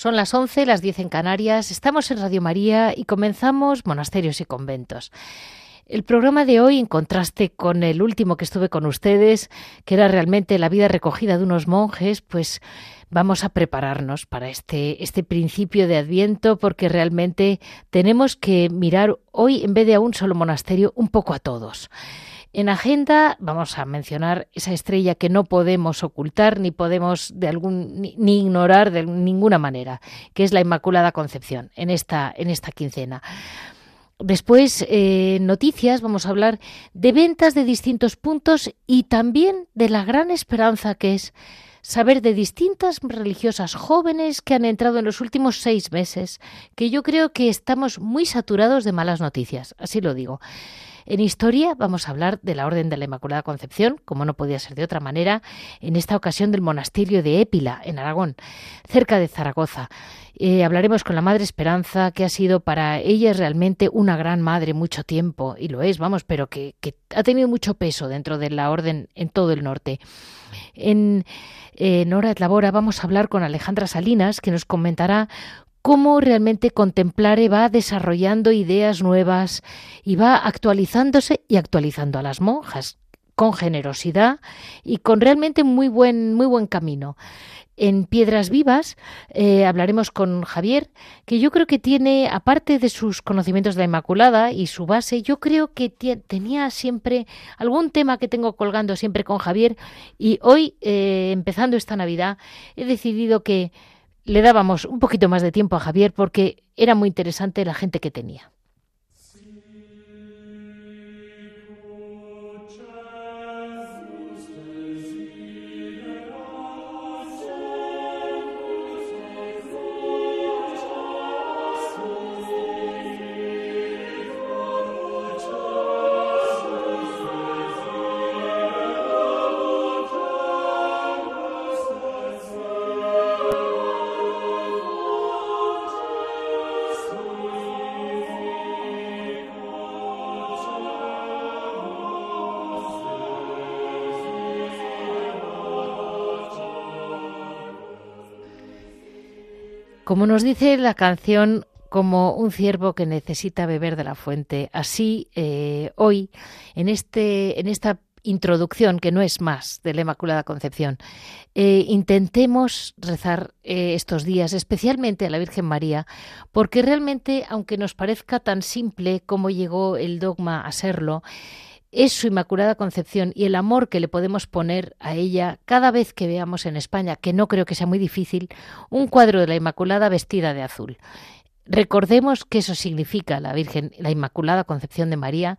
Son las 11, las 10 en Canarias, estamos en Radio María y comenzamos Monasterios y Conventos. El programa de hoy, en contraste con el último que estuve con ustedes, que era realmente la vida recogida de unos monjes, pues vamos a prepararnos para este, este principio de Adviento porque realmente tenemos que mirar hoy, en vez de a un solo monasterio, un poco a todos. En agenda vamos a mencionar esa estrella que no podemos ocultar ni podemos de algún ni, ignorar de ninguna manera, que es la Inmaculada Concepción en esta en esta quincena. Después, eh, noticias, vamos a hablar de ventas de distintos puntos y también de la gran esperanza que es saber de distintas religiosas jóvenes que han entrado en los últimos seis meses, que yo creo que estamos muy saturados de malas noticias, así lo digo. En historia vamos a hablar de la Orden de la Inmaculada Concepción, como no podía ser de otra manera, en esta ocasión del monasterio de Épila, en Aragón, cerca de Zaragoza. Eh, hablaremos con la Madre Esperanza, que ha sido para ella realmente una gran madre mucho tiempo, y lo es, vamos, pero que, ha tenido mucho peso dentro de la orden en todo el norte. En, en Hora de Labora vamos a hablar con Alejandra Salinas, que nos comentará cómo realmente Contemplare va desarrollando ideas nuevas y va actualizándose y actualizando a las monjas con generosidad y con realmente muy buen, muy buen camino. En Piedras Vivas eh, hablaremos con Javier, que yo creo que tiene, aparte de sus conocimientos de la Inmaculada y su base, yo creo que tenía siempre algún tema que tengo colgando siempre con Javier y hoy, eh, empezando esta Navidad, he decidido que le dábamos un poquito más de tiempo a Javier porque era muy interesante la gente que tenía. Como nos dice la canción, como un ciervo que necesita beber de la fuente, así eh, hoy, en, este, en esta introducción, que no es más de la Inmaculada Concepción, eh, intentemos rezar eh, estos días, especialmente a la Virgen María, porque realmente, aunque nos parezca tan simple como llegó el dogma a serlo, es su Inmaculada Concepción y el amor que le podemos poner a ella cada vez que veamos en España, que no creo que sea muy difícil, un cuadro de la Inmaculada vestida de azul. Recordemos que eso significa la Virgen, la Inmaculada Concepción de María,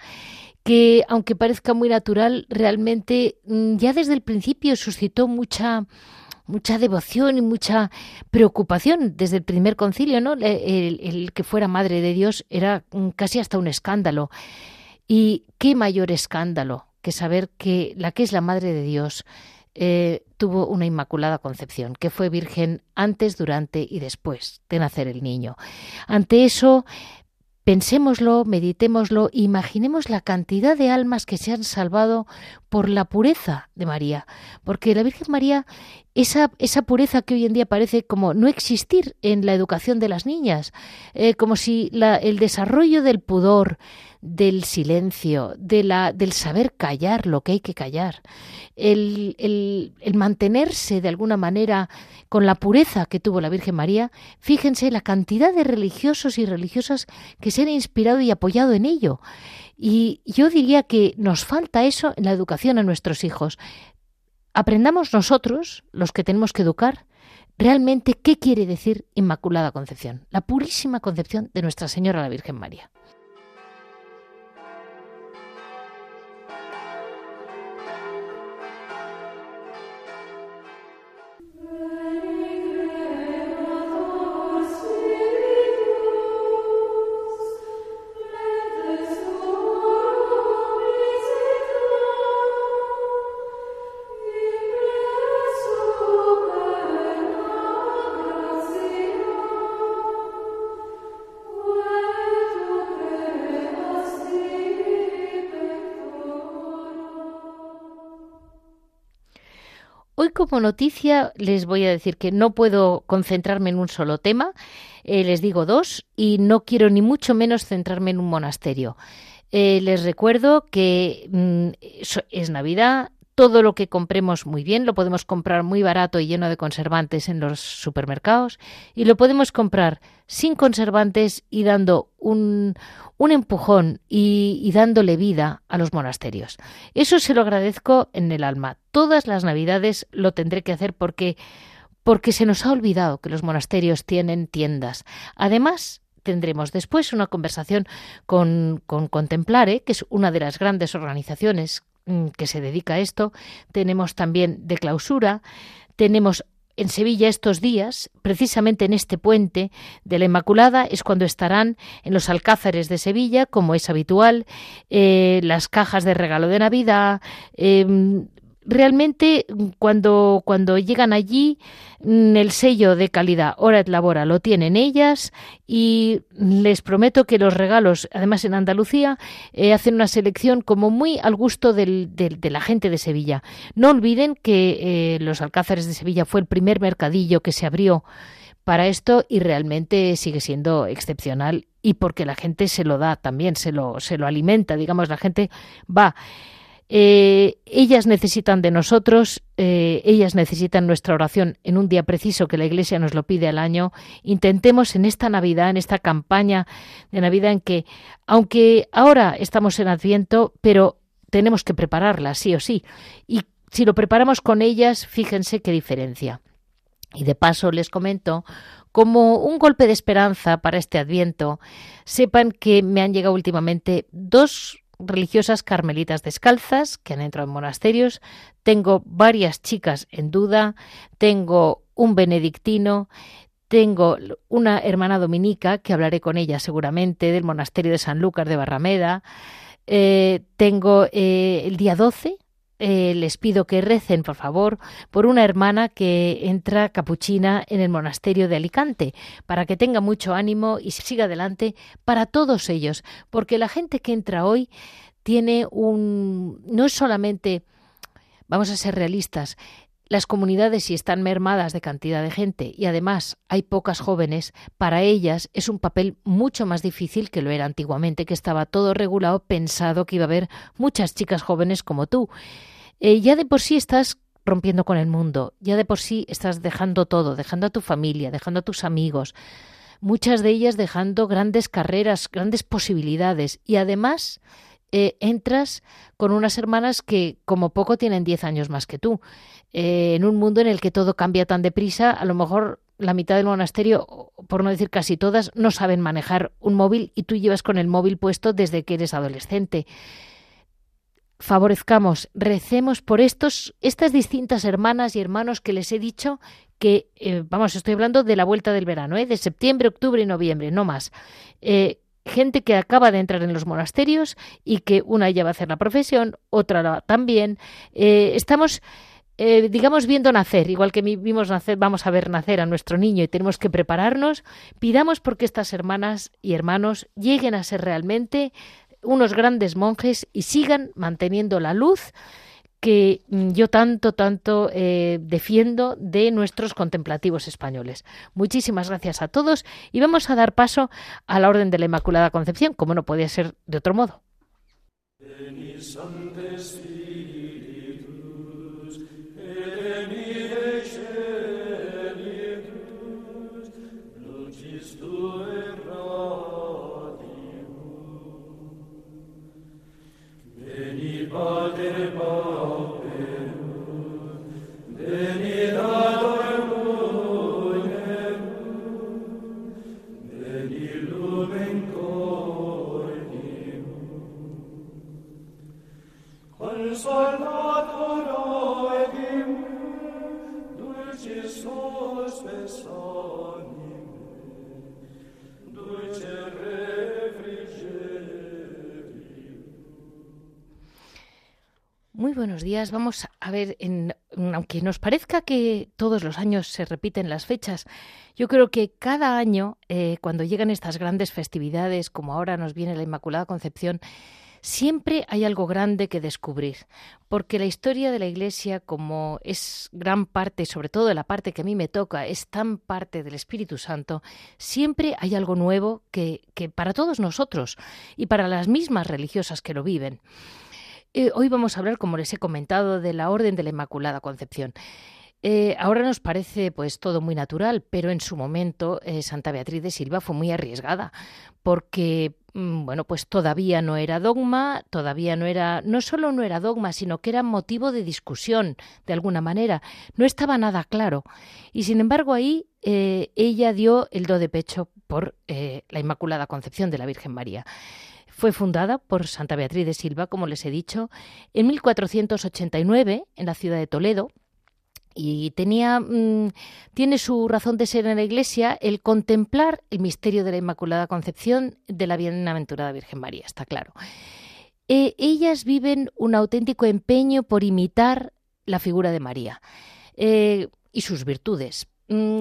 que aunque parezca muy natural, realmente mm, ya desde el principio suscitó mucha mucha devoción y mucha preocupación desde el primer concilio, ¿no? El, el que fuera madre de Dios era mm, casi hasta un escándalo. Y qué mayor escándalo que saber que la que es la Madre de Dios eh, tuvo una inmaculada concepción, que fue virgen antes, durante y después de nacer el niño. Ante eso, pensémoslo, meditémoslo, imaginemos la cantidad de almas que se han salvado por la pureza de María, porque la Virgen María, esa, esa pureza que hoy en día parece como no existir en la educación de las niñas, eh, como si la, el desarrollo del pudor, del silencio, del saber callar lo que hay que callar, el, el, el, mantenerse de alguna manera con la pureza que tuvo la Virgen María, fíjense la cantidad de religiosos y religiosas que se han inspirado y apoyado en ello. Y yo diría que nos falta eso en la educación a nuestros hijos. Aprendamos nosotros, los que tenemos que educar, realmente qué quiere decir Inmaculada Concepción, la purísima concepción de Nuestra Señora la Virgen María. Como noticia les voy a decir que no puedo concentrarme en un solo tema, eh, les digo dos, y no quiero ni mucho menos centrarme en un monasterio. Eh, les recuerdo que mm, es Navidad, todo lo que compremos muy bien, lo podemos comprar muy barato y lleno de conservantes en los supermercados y lo podemos comprar sin conservantes y dando un, un empujón y, dándole vida a los monasterios. Eso se lo agradezco en el alma. Todas las navidades lo tendré que hacer porque, porque se nos ha olvidado que los monasterios tienen tiendas. Además, tendremos después una conversación con, con Contemplare, que es una de las grandes organizaciones que se dedica a esto. Tenemos también de clausura, tenemos en Sevilla estos días, precisamente en este puente de la Inmaculada, es cuando estarán en los alcázares de Sevilla, como es habitual, eh, las cajas de regalo de Navidad, eh, realmente cuando, cuando llegan allí mm, el sello de calidad Hora Labora lo tienen ellas y les prometo que los regalos, además en Andalucía, eh, hacen una selección como muy al gusto del, del, de la gente de Sevilla. No olviden que eh, los Alcázares de Sevilla fue el primer mercadillo que se abrió para esto y realmente sigue siendo excepcional y porque la gente se lo da también, se lo, se lo alimenta, digamos, la gente va. Eh, ellas necesitan de nosotros, eh, ellas necesitan nuestra oración en un día preciso que la Iglesia nos lo pide al año. Intentemos en esta Navidad, en esta campaña de Navidad en que, aunque ahora estamos en Adviento, pero tenemos que prepararla, sí o sí. Y si lo preparamos con ellas, fíjense qué diferencia. Y de paso les comento como un golpe de esperanza para este Adviento, sepan que me han llegado últimamente dos religiosas carmelitas descalzas que han entrado en monasterios, tengo varias chicas en duda, tengo un benedictino, tengo una hermana dominica, que hablaré con ella seguramente, del monasterio de San Lucas de Barrameda, eh, tengo eh, el día 12, eh, les pido que recen, por favor, por una hermana que entra capuchina en el monasterio de Alicante, para que tenga mucho ánimo y siga adelante para todos ellos, porque la gente que entra hoy tiene un... no es solamente, vamos a ser realistas, las comunidades si están mermadas de cantidad de gente y además hay pocas jóvenes, para ellas es un papel mucho más difícil que lo era antiguamente, que estaba todo regulado pensado que iba a haber muchas chicas jóvenes como tú. Eh, ya de por sí estás rompiendo con el mundo, ya de por sí estás dejando todo, dejando a tu familia, dejando a tus amigos, muchas de ellas dejando grandes carreras, grandes posibilidades y además eh, entras con unas hermanas que como poco tienen 10 años más que tú. Eh, en un mundo en el que todo cambia tan deprisa, a lo mejor la mitad del monasterio, por no decir casi todas, no saben manejar un móvil y tú llevas con el móvil puesto desde que eres adolescente favorezcamos, recemos por estos, estas distintas hermanas y hermanos que les he dicho que, eh, vamos, estoy hablando de la vuelta del verano, ¿eh? de septiembre, octubre y noviembre, no más. Eh, gente que acaba de entrar en los monasterios y que una ya va a hacer la profesión, otra también. Eh, estamos, digamos, viendo nacer, igual que vimos nacer, vamos a ver nacer a nuestro niño y tenemos que prepararnos. Pidamos porque estas hermanas y hermanos lleguen a ser realmente unos grandes monjes y sigan manteniendo la luz que mm, yo tanto, tanto eh, defiendo de nuestros contemplativos españoles. Muchísimas gracias a todos y vamos a dar paso a la Orden de la Inmaculada Concepción, como no podía ser de otro modo. Días. Vamos a ver, en, aunque nos parezca que todos los años se repiten las fechas, yo creo que cada año, eh, cuando llegan estas grandes festividades, como ahora nos viene la Inmaculada Concepción, siempre hay algo grande que descubrir, porque la historia de la Iglesia, como es gran parte, sobre todo la parte que a mí me toca, es tan parte del Espíritu Santo, siempre hay algo nuevo que para todos nosotros y para las mismas religiosas que lo viven. Eh, hoy vamos a hablar, como les he comentado, de la Orden de la Inmaculada Concepción. Eh, ahora nos parece pues todo muy natural, pero en su momento eh, Santa Beatriz de Silva fue muy arriesgada, porque mm, bueno, pues todavía no era dogma, todavía no era, no solo no era dogma, sino que era motivo de discusión, de alguna manera. No estaba nada claro. Y sin embargo, ahí ella dio el do de pecho por la Inmaculada Concepción de la Virgen María. Fue fundada por Santa Beatriz de Silva, como les he dicho, en 1489 en la ciudad de Toledo y tenía mm, tiene su razón de ser en la Iglesia el contemplar el misterio de la Inmaculada Concepción de la Bienaventurada Virgen María, está claro. E, ellas viven un auténtico empeño por imitar la figura de María eh, y sus virtudes,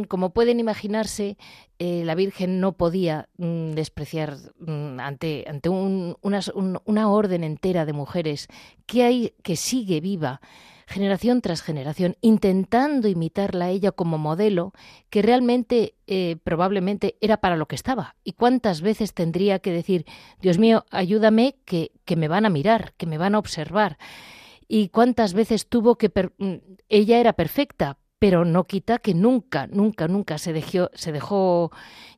como pueden imaginarse, eh, la Virgen no podía mm, despreciar mm, ante, ante una, orden entera de mujeres que, hay, que sigue viva generación tras generación, intentando imitarla a ella como modelo, que realmente eh, probablemente era para lo que estaba. ¿Y cuántas veces tendría que decir, Dios mío, ayúdame, que, que me van a mirar, que me van a observar? Y cuántas veces tuvo que... ella era perfecta, pero no quita que nunca, nunca, nunca se dejó,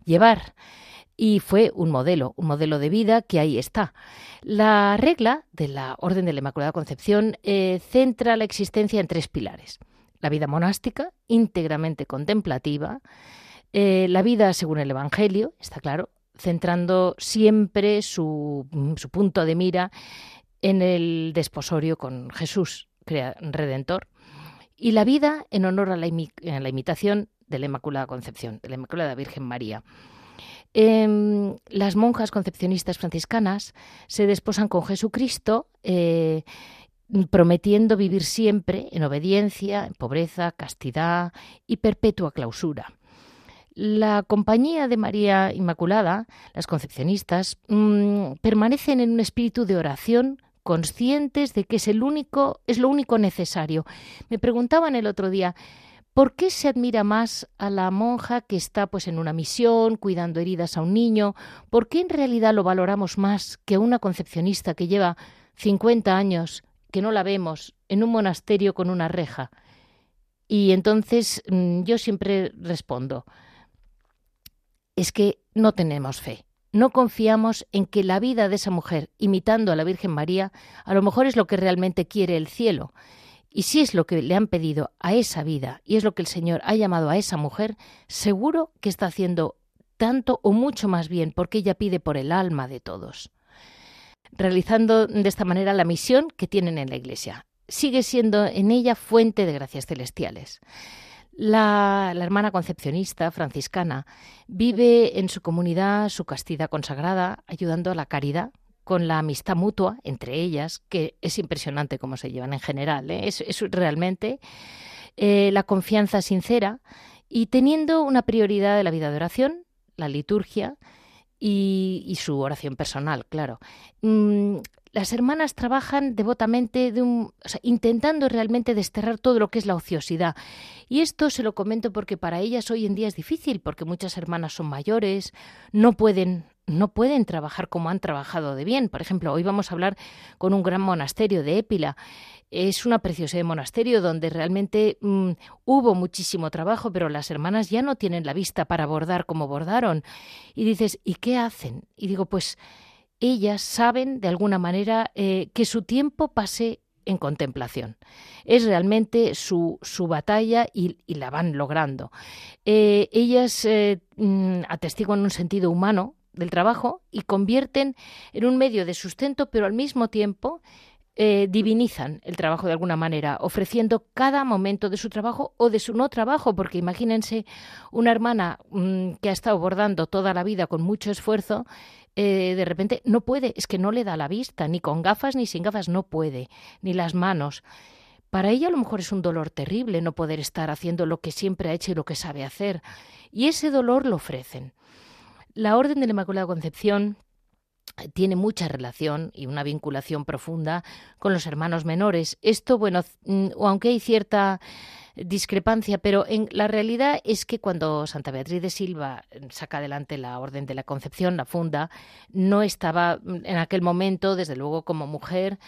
llevar. Y fue un modelo, un modelo de vida que ahí está. La regla de la Orden de la Inmaculada Concepción eh, centra la existencia en tres pilares. La vida monástica, íntegramente contemplativa, eh, la vida según el Evangelio, está claro, centrando siempre su punto de mira en el desposorio con Jesús, Redentor, y la vida en honor a la, imitación de la Inmaculada Concepción, de la Inmaculada Virgen María. Em, las monjas concepcionistas franciscanas se desposan con Jesucristo, eh, prometiendo vivir siempre en obediencia, en pobreza, castidad y perpetua clausura. La compañía de María Inmaculada, las concepcionistas, mm, permanecen en un espíritu de oración conscientes de que es el único, es lo único necesario. Me preguntaban el otro día, ¿por qué se admira más a la monja que está pues en una misión, cuidando heridas a un niño? ¿Por qué en realidad lo valoramos más que a una concepcionista que lleva 50 años, que no la vemos, en un monasterio con una reja? Y entonces mm, yo siempre respondo, es que no tenemos fe no confiamos en que la vida de esa mujer, imitando a la Virgen María, a lo mejor es lo que realmente quiere el cielo. Y si es lo que le han pedido a esa vida y es lo que el Señor ha llamado a esa mujer, seguro que está haciendo tanto o mucho más bien porque ella pide por el alma de todos. Realizando de esta manera la misión que tienen en la Iglesia. Sigue siendo en ella fuente de gracias celestiales. La, hermana concepcionista franciscana vive en su comunidad su castidad consagrada, ayudando a la caridad con la amistad mutua entre ellas, que es impresionante cómo se llevan en general. ¿eh? Es, realmente eh, la confianza sincera y teniendo una prioridad de la vida de oración, la liturgia y, su oración personal, claro. Mm, las hermanas trabajan devotamente, de un, intentando realmente desterrar todo lo que es la ociosidad. Y esto se lo comento porque para ellas hoy en día es difícil, porque muchas hermanas son mayores, no pueden no pueden trabajar como han trabajado de bien. Por ejemplo, hoy vamos a hablar con un gran monasterio de Épila. Es una preciosa de monasterio donde realmente mm, hubo muchísimo trabajo, pero las hermanas ya no tienen la vista para bordar como bordaron. Y dices, ¿y qué hacen? Y digo, pues ellas saben de alguna manera eh, que su tiempo pase en contemplación. Es realmente su, su batalla y, la van logrando. Eh, ellas eh, mm, atestiguan un sentido humano del trabajo y convierten en un medio de sustento, pero al mismo tiempo divinizan el trabajo de alguna manera, ofreciendo cada momento de su trabajo o de su no trabajo, porque imagínense una hermana mm, que ha estado bordando toda la vida con mucho esfuerzo, eh, de repente no puede, es que no le da la vista, ni con gafas ni sin gafas, no puede, ni las manos. Para ella a lo mejor es un dolor terrible no poder estar haciendo lo que siempre ha hecho y lo que sabe hacer. Y ese dolor lo ofrecen. La Orden de la Inmaculada Concepción tiene mucha relación y una vinculación profunda con los hermanos menores. Esto, bueno, mm, aunque hay cierta discrepancia, pero en la realidad es que cuando Santa Beatriz de Silva saca adelante la Orden de la Concepción, la funda, no estaba en aquel momento, desde luego, como mujer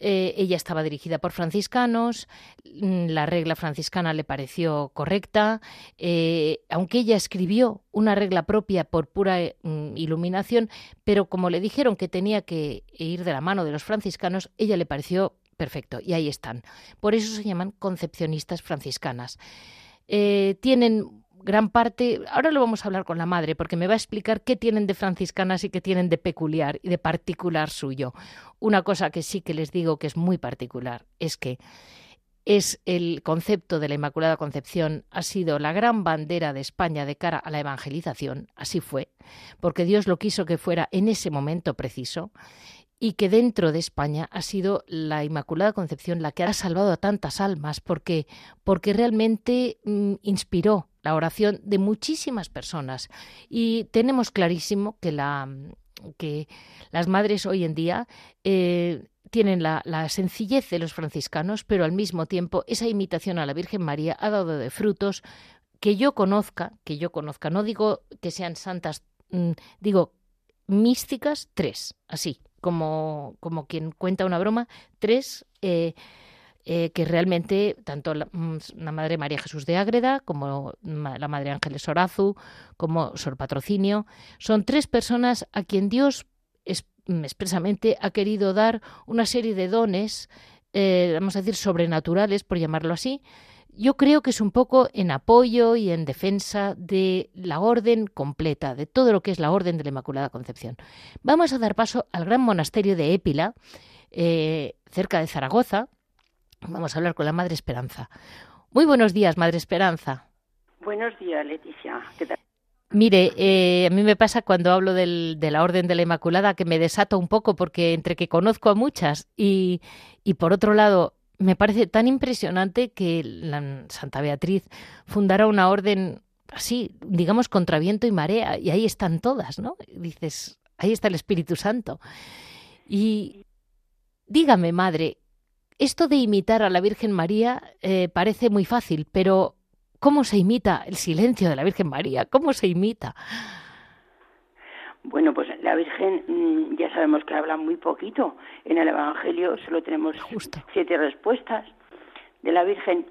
eh, ella estaba dirigida por franciscanos, mm, la regla franciscana le pareció correcta, eh, aunque ella escribió una regla propia por pura mm, iluminación, pero como le dijeron que tenía que ir de la mano de los franciscanos, ella le pareció perfecto, y ahí están. Por eso se llaman concepcionistas franciscanas. Eh, tienen gran parte, ahora lo vamos a hablar con la madre, porque me va a explicar qué tienen de franciscanas y qué tienen de peculiar y de particular suyo. Una cosa que sí que les digo que es muy particular es que es el concepto de la Inmaculada Concepción, ha sido la gran bandera de España de cara a la evangelización, así fue, porque Dios lo quiso que fuera en ese momento preciso, y que dentro de España ha sido la Inmaculada Concepción la que ha salvado a tantas almas, porque, porque realmente mm, inspiró la oración de muchísimas personas. Y tenemos clarísimo que, que las madres hoy en día eh, tienen la, la, sencillez de los franciscanos, pero al mismo tiempo esa imitación a la Virgen María ha dado de frutos que yo conozca, que yo conozca, no digo que sean santas, mm, digo místicas, tres, así, como, como quien cuenta una broma, tres eh, eh, que realmente tanto mm, la, Madre María Jesús de Ágreda como la Madre Ángeles Orazu como Sor Patrocinio son tres personas a quien Dios mm, expresamente ha querido dar una serie de dones, eh, vamos a decir, sobrenaturales, por llamarlo así, yo creo que es un poco en apoyo y en defensa de la orden completa, de todo lo que es la orden de la Inmaculada Concepción. Vamos a dar paso al gran monasterio de Épila, eh, cerca de Zaragoza, Vamos a hablar con la Madre Esperanza. Muy buenos días, Madre Esperanza. Buenos días, Leticia. ¿Qué tal? Mire, eh, a mí me pasa cuando hablo de la Orden de la Inmaculada que me desato un poco porque entre que conozco a muchas y, y por otro lado me parece tan impresionante que la Santa Beatriz fundara una orden así, digamos, contra viento y marea y ahí están todas, ¿no? Dices, ahí está el Espíritu Santo. Y dígame, Madre, esto de imitar a la Virgen María eh, parece muy fácil, pero ¿cómo se imita el silencio de la Virgen María? ¿Cómo se imita? Bueno, pues la Virgen mm, ya sabemos que habla muy poquito. En el Evangelio solo tenemos siete respuestas de la Virgen,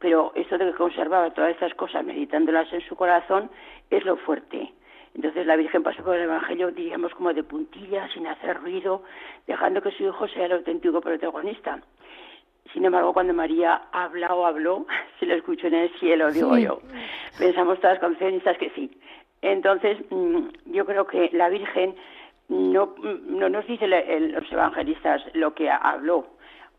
pero esto de que conservaba todas estas cosas meditándolas en su corazón es lo fuerte. Entonces la Virgen pasó por el Evangelio, diríamos, como de puntillas, sin hacer ruido, dejando que su hijo sea el auténtico protagonista. Sin embargo, cuando María habla o habló, se lo escuchó en el cielo, digo yo. Pensamos todas las concepcionistas que sí. Entonces, mm, yo creo que la Virgen no, no nos dice los evangelistas lo que habló,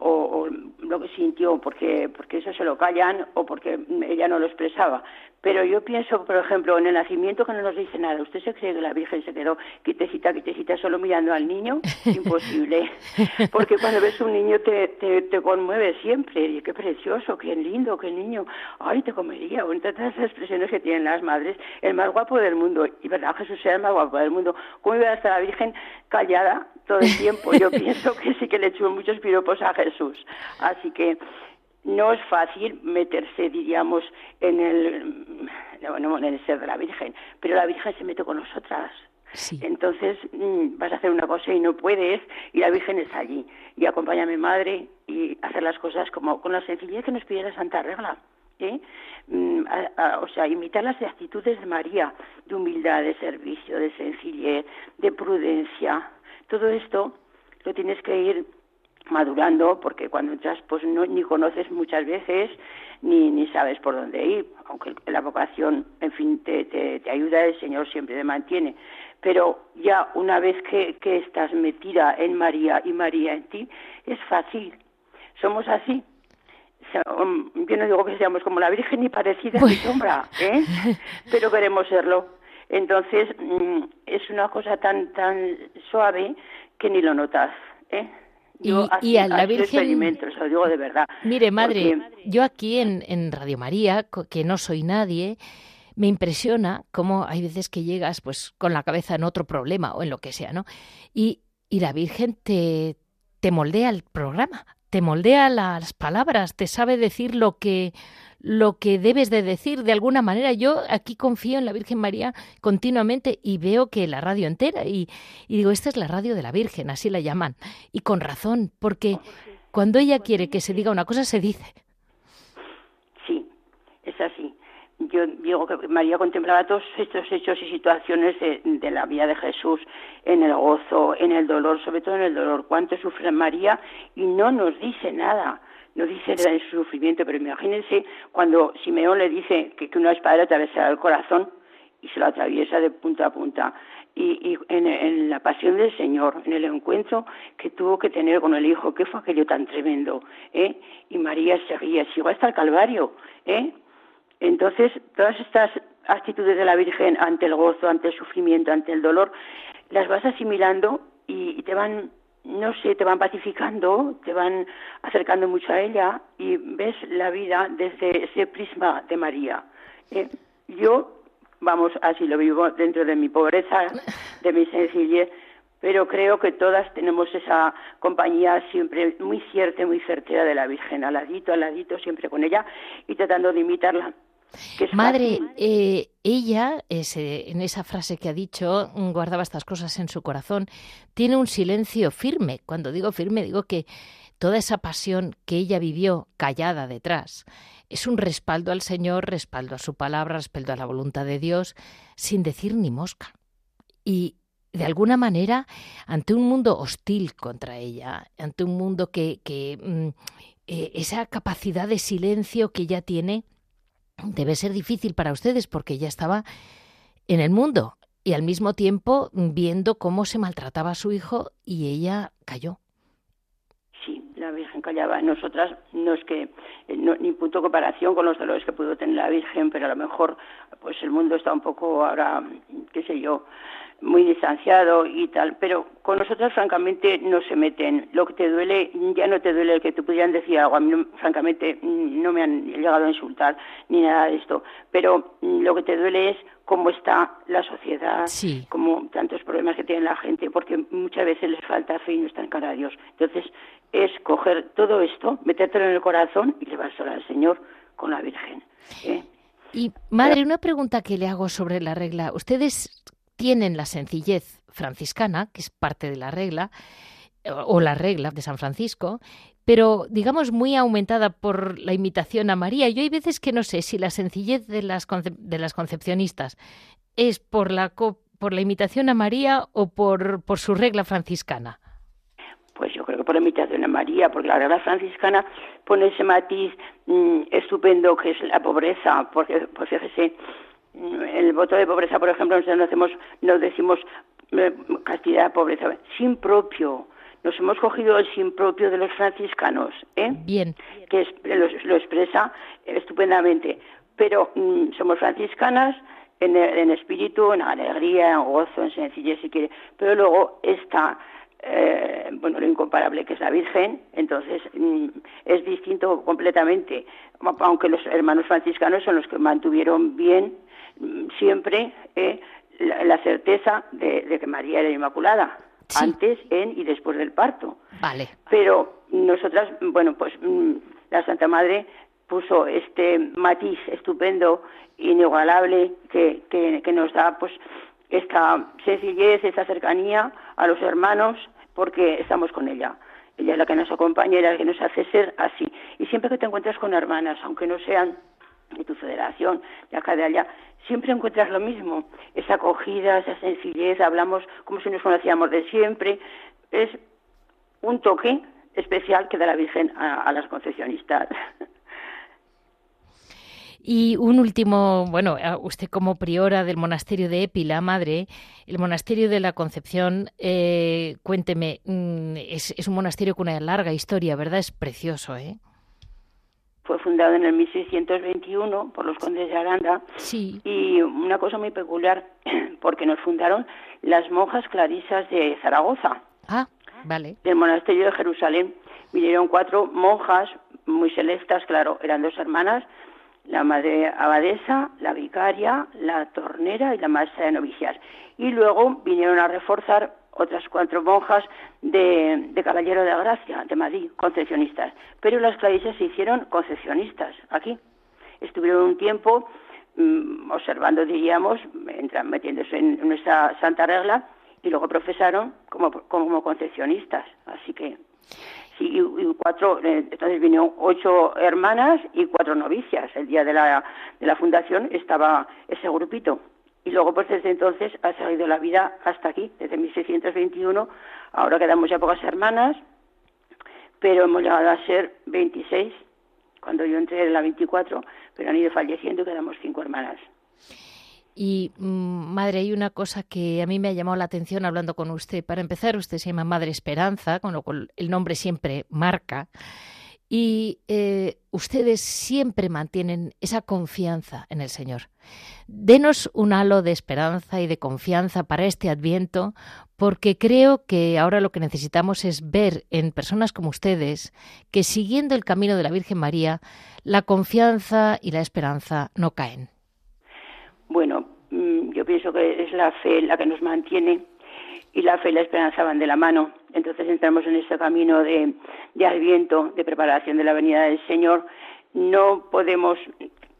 o, lo que sintió, porque, porque eso se lo callan o porque ella no lo expresaba. Pero yo pienso, por ejemplo, en el nacimiento que no nos dice nada. ¿Usted se cree que la Virgen se quedó quitecita, quitecita, solo mirando al niño? Imposible. Porque cuando ves un niño te, te, te conmueve siempre. Y qué precioso, qué lindo, qué niño. Ay, te comería. O todas esas expresiones que tienen las madres. El más guapo del mundo. Y verdad, Jesús era el más guapo del mundo. ¿Cómo iba a estar la Virgen callada todo el tiempo. Yo pienso que sí que le echo muchos piropos a Jesús. Así que no es fácil meterse, diríamos, en el, bueno, en el ser de la Virgen, pero la Virgen se mete con nosotras. Entonces mm, vas a hacer una cosa y no puedes y la Virgen está allí y acompaña a mi madre y hacer las cosas como con la sencillez que nos pide la Santa Regla. ¿eh? Mm, o sea, imitar las actitudes de María, de humildad, de servicio, de sencillez, de prudencia. Todo esto lo tienes que ir madurando porque cuando entras pues no ni conoces muchas veces ni ni sabes por dónde ir aunque la vocación en fin te, te, ayuda el Señor siempre te mantiene. Pero ya una vez que, que estás metida en María y María en ti es fácil. Somos así. Yo no digo que seamos como la Virgen ni parecida ni sombra ¿eh? pero queremos serlo entonces mm, es una cosa tan tan suave que ni lo notas ¿eh? y, a la Virgen. lo digo de verdad. Mire, madre, yo aquí en, en Radio María, que no soy nadie, me impresiona cómo hay veces que llegas pues con la cabeza en otro problema o en lo que sea, ¿no? Y, y la Virgen te, te moldea el programa, te moldea las palabras, te sabe decir lo que lo que debes de decir de alguna manera. Yo aquí confío en la Virgen María continuamente y veo que la radio entera y, digo, esta es la radio de la Virgen, así la llaman. Y con razón, porque cuando ella quiere que se diga una cosa, se dice. Sí, es así. Yo digo que María contemplaba todos estos hechos y situaciones de, de, la vida de Jesús en el gozo, en el dolor, sobre todo en el dolor. Cuánto sufre María y no nos dice nada no dice el sufrimiento, pero imagínense cuando Simeón le dice que, una espada atravesará el corazón y se lo atraviesa de punta a punta. Y, en, la pasión del Señor, en el encuentro que tuvo que tener con el Hijo, ¿qué fue aquello tan tremendo? ¿eh? Y María seguía, llegó hasta el Calvario. ¿eh? Entonces, todas estas actitudes de la Virgen ante el gozo, ante el sufrimiento, ante el dolor, las vas asimilando y te van no sé, te van pacificando, te van acercando mucho a ella y ves la vida desde ese prisma de María. Eh, yo, vamos, así lo vivo dentro de mi pobreza, de mi sencillez, pero creo que todas tenemos esa compañía siempre muy cierta, muy certera de la Virgen, al ladito, al ladito, siempre con ella y tratando de imitarla. Madre, eh, ella, en esa frase que ha dicho, guardaba estas cosas en su corazón, tiene un silencio firme. Cuando digo firme, digo que toda esa pasión que ella vivió callada detrás es un respaldo al Señor, respaldo a su palabra, respaldo a la voluntad de Dios, sin decir ni mosca. Y de alguna manera, ante un mundo hostil contra ella, ante un mundo que, que mm, eh, esa capacidad de silencio que ella tiene, debe ser difícil para ustedes porque ella estaba en el mundo y al mismo tiempo viendo cómo se maltrataba a su hijo y ella cayó. Sí, la Virgen callaba. Nosotras no es que ni punto comparación con los dolores que pudo tener la Virgen, pero a lo mejor pues el mundo está un poco ahora, qué sé yo, muy distanciado y tal, pero con nosotras francamente no se meten. Lo que te duele ya no te duele el que te pudieran decir algo. A mí francamente no me han llegado a insultar ni nada de esto, pero mm, lo que te duele es cómo está la sociedad, como tantos problemas que tiene la gente, porque muchas veces les falta fe y no están cara a Dios. Entonces es coger todo esto, metértelo en el corazón y llevárselo al Señor con la Virgen. ¿eh? Y madre, una pregunta que le hago sobre la regla. Ustedes tienen la sencillez franciscana, que es parte de la regla, o la regla de San Francisco, pero digamos muy aumentada por la imitación a María. Yo hay veces que no sé si la sencillez de las, de las concepcionistas es por la, por la imitación a María o por, por su regla franciscana. Pues yo creo que por la imitación a María, porque la regla franciscana pone ese matiz mm, estupendo que es la pobreza, porque, pues fíjese, el voto de pobreza, por ejemplo, nosotros hacemos, nos decimos eh, castidad, pobreza, sin propio. Nos hemos cogido el sin propio de los franciscanos, ¿eh? Bien. Que lo, expresa estupendamente. Pero mm, somos franciscanas en, en, espíritu, en alegría, en gozo, en sencillez, si quiere. Pero luego está, eh, bueno, lo incomparable que es la Virgen, entonces mm, es distinto completamente. Aunque los hermanos franciscanos son los que mantuvieron bien siempre eh, la, certeza de, que María era inmaculada. antes, en y después del parto. Vale. Pero nosotras, bueno, pues mm, la Santa Madre puso este matiz estupendo, inigualable, que, que, que nos da pues esta sencillez, esta cercanía a los hermanos, porque estamos con ella. Ella es la que nos acompaña y la que nos hace ser así. Y siempre que te encuentras con hermanas, aunque no sean de tu federación, de acá de allá, siempre encuentras lo mismo, esa acogida, esa sencillez, hablamos como si nos conocíamos de siempre, es un toque especial que da la Virgen a, a las concesionistas. Y un último, bueno, usted como priora del monasterio de Epi, la madre, el monasterio de la Concepción, eh, cuénteme, mm, es, es, un monasterio con una larga historia, ¿verdad? Es precioso, ¿eh? Fue fundado en el 1621 por los condes de Aranda. Sí. Y una cosa muy peculiar, porque nos fundaron las monjas clarisas de Zaragoza. Ah, vale. Del monasterio de Jerusalén. Vinieron cuatro monjas muy celestas, claro, eran dos hermanas, la madre abadesa, la vicaria, la tornera y la maestra de novicias. Y luego vinieron a reforzar otras cuatro monjas de, de Caballero de Gracia, de Madrid, concepcionistas. Pero las clarisas se hicieron concepcionistas aquí. Estuvieron un tiempo mmm, observando, diríamos, entran metiéndose en nuestra santa regla y luego profesaron como, como concepcionistas. Así que y, y, cuatro, eh, entonces vinieron ocho hermanas y cuatro novicias. El día de la, de la fundación estaba ese grupito. Y luego, pues desde entonces ha salido la vida hasta aquí, desde 1621. Ahora quedamos ya pocas hermanas, pero hemos llegado a ser 26, cuando yo entré en la 24, pero han ido falleciendo y quedamos cinco hermanas. Y, mmm, madre, hay una cosa que a mí me ha llamado la atención hablando con usted. Para empezar, usted se llama Madre Esperanza, con lo cual el nombre siempre marca. Y eh, ustedes siempre mantienen esa confianza en el Señor. Denos un halo de esperanza y de confianza para este adviento, porque creo que ahora lo que necesitamos es ver en personas como ustedes que siguiendo el camino de la Virgen María, la confianza y la esperanza no caen. Bueno, mm, yo pienso que es la fe la que nos mantiene y la fe y la esperanza van de la mano. Entonces entramos en este camino de, de de preparación de la venida del Señor. No podemos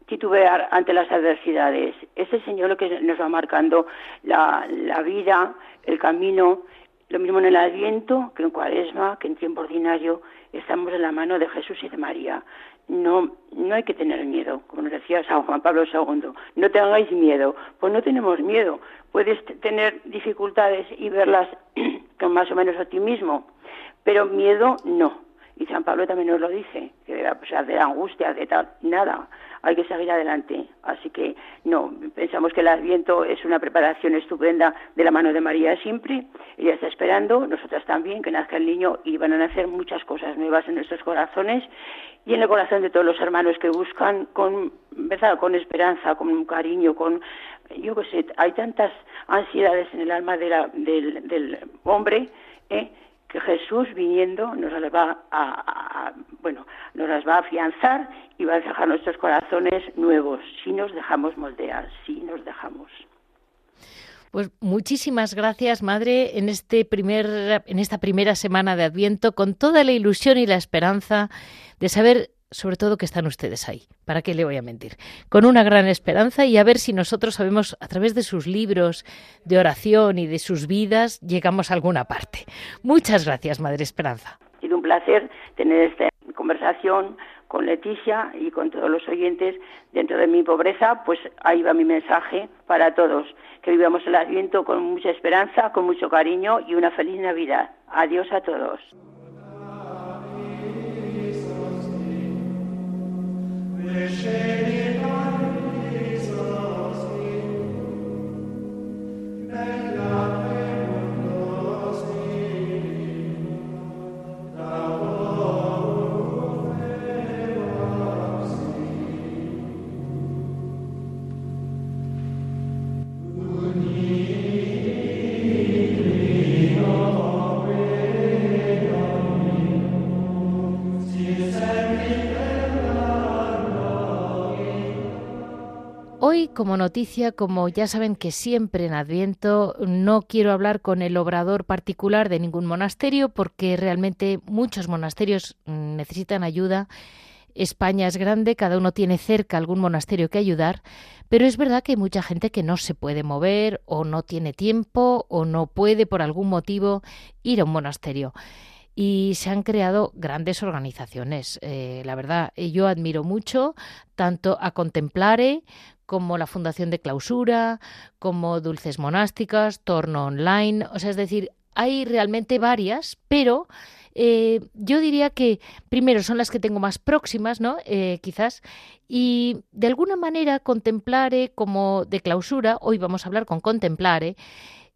titubear ante las adversidades. Es el Señor lo que nos va marcando la, la vida, el camino, lo mismo en el Adviento que en Cuaresma, que en tiempo ordinario, estamos en la mano de Jesús y de María no, no hay que tener miedo, como nos decía San Juan Pablo II, no tengáis miedo, pues no tenemos miedo, puedes tener dificultades y verlas con más o menos optimismo, pero miedo no. Y San Pablo también nos lo dice, que o sea, de la angustia, de tal, nada, hay que seguir adelante. Así que no, pensamos que el Adviento es una preparación estupenda de la mano de María siempre. Ella está esperando, nosotras también, que nazca el niño y van a nacer muchas cosas nuevas en nuestros corazones y en el corazón de todos los hermanos que buscan con, con esperanza, con cariño, con, yo qué sé, hay tantas ansiedades en el alma de la, del, del hombre, ¿eh? Que Jesús viniendo nos las va a, bueno, nos las va a afianzar y va a dejar nuestros corazones nuevos, si nos dejamos moldear, si nos dejamos. Pues muchísimas gracias, madre, en este primer en esta primera semana de Adviento con toda la ilusión y la esperanza de saber sobre todo que están ustedes ahí. ¿Para qué le voy a mentir? Con una gran esperanza y a ver si nosotros sabemos, a través de sus libros de oración y de sus vidas, llegamos a alguna parte. Muchas gracias, Madre Esperanza. Ha sido un placer tener esta conversación con Leticia y con todos los oyentes dentro de mi pobreza, pues ahí va mi mensaje para todos, que vivamos el Adviento con mucha esperanza, con mucho cariño y una feliz Navidad. Adiós a todos. Michele Hoy, como noticia, como ya saben que siempre en Adviento no quiero hablar con el obrador particular de ningún monasterio porque realmente muchos monasterios mm, necesitan ayuda. España es grande, cada uno tiene cerca algún monasterio que ayudar, pero es verdad que hay mucha gente que no se puede mover o no tiene tiempo o no puede por algún motivo ir a un monasterio y se han creado grandes organizaciones. Eh, la verdad, eh, yo admiro mucho tanto a Contemplare como la Fundación de Clausura, como Dulces Monásticas, Torno Online, o sea, es decir, hay realmente varias, pero eh, yo diría que primero son las que tengo más próximas, ¿no? quizás, y de alguna manera Contemplare como de clausura, hoy vamos a hablar con Contemplare,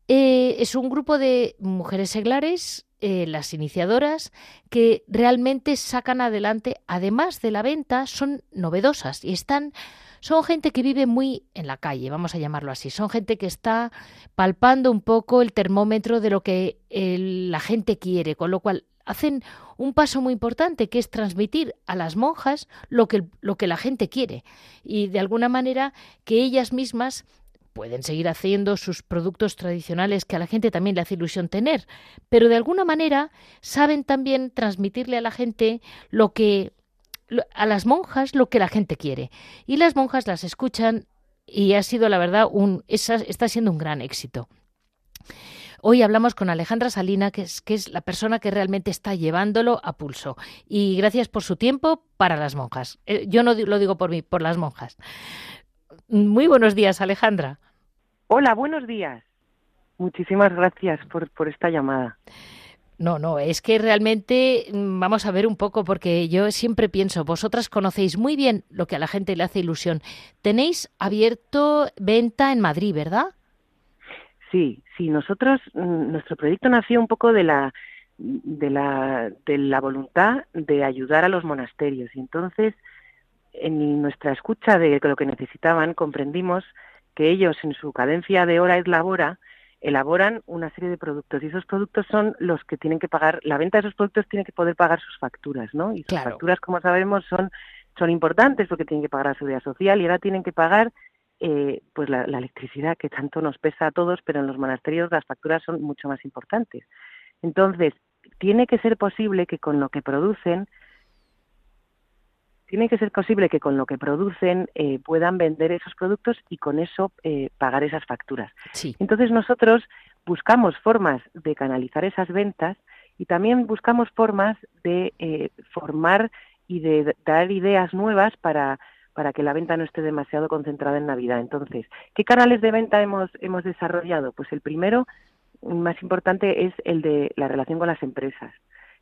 es un grupo de mujeres seglares eh, las iniciadoras que realmente sacan adelante, además de la venta, son novedosas y están son gente que vive muy en la calle, vamos a llamarlo así. Son gente que está palpando un poco el termómetro de lo que la gente quiere, con lo cual hacen un paso muy importante, que es transmitir a las monjas lo que, lo que la gente quiere y de alguna manera que ellas mismas pueden seguir haciendo sus productos tradicionales que a la gente también le hace ilusión tener, pero de alguna manera saben también transmitirle a la gente lo que a las monjas lo que la gente quiere y las monjas las escuchan y ha sido la verdad un está siendo un gran éxito. Hoy hablamos con Alejandra Salina, que es, que es la persona que realmente está llevándolo a pulso. Y gracias por su tiempo para las monjas. Eh, yo no lo digo por mí, por las monjas. Muy buenos días, Alejandra. Hola, buenos días. Muchísimas gracias por, por esta llamada. No, no, es que realmente mm, vamos a ver un poco, porque yo siempre pienso, vosotras conocéis muy bien lo que a la gente le hace ilusión. Tenéis abierto venta en Madrid, ¿verdad? Sí, sí, nosotros, mm, nuestro proyecto nació un poco de la, de la, de la voluntad de ayudar a los monasterios. Y entonces, en nuestra escucha de lo que necesitaban, comprendimos que ellos en su cadencia de hora es labora elaboran una serie de productos y esos productos son los que tienen que pagar, la venta de esos productos tiene que poder pagar sus facturas, ¿no? Y sus facturas, como sabemos, son, son importantes porque tienen que pagar la seguridad social y ahora tienen que pagar eh, pues la, la, electricidad que tanto nos pesa a todos, pero en los monasterios las facturas son mucho más importantes. Entonces, tiene que ser posible que con lo que producen tiene que ser posible que con lo que producen eh, puedan vender esos productos y con eso eh, pagar esas facturas. Entonces nosotros buscamos formas de canalizar esas ventas y también buscamos formas de eh, formar y de dar ideas nuevas para, para que la venta no esté demasiado concentrada en Navidad. Entonces, ¿qué canales de venta hemos, hemos desarrollado? Pues el primero, más importante, es el de la relación con las empresas.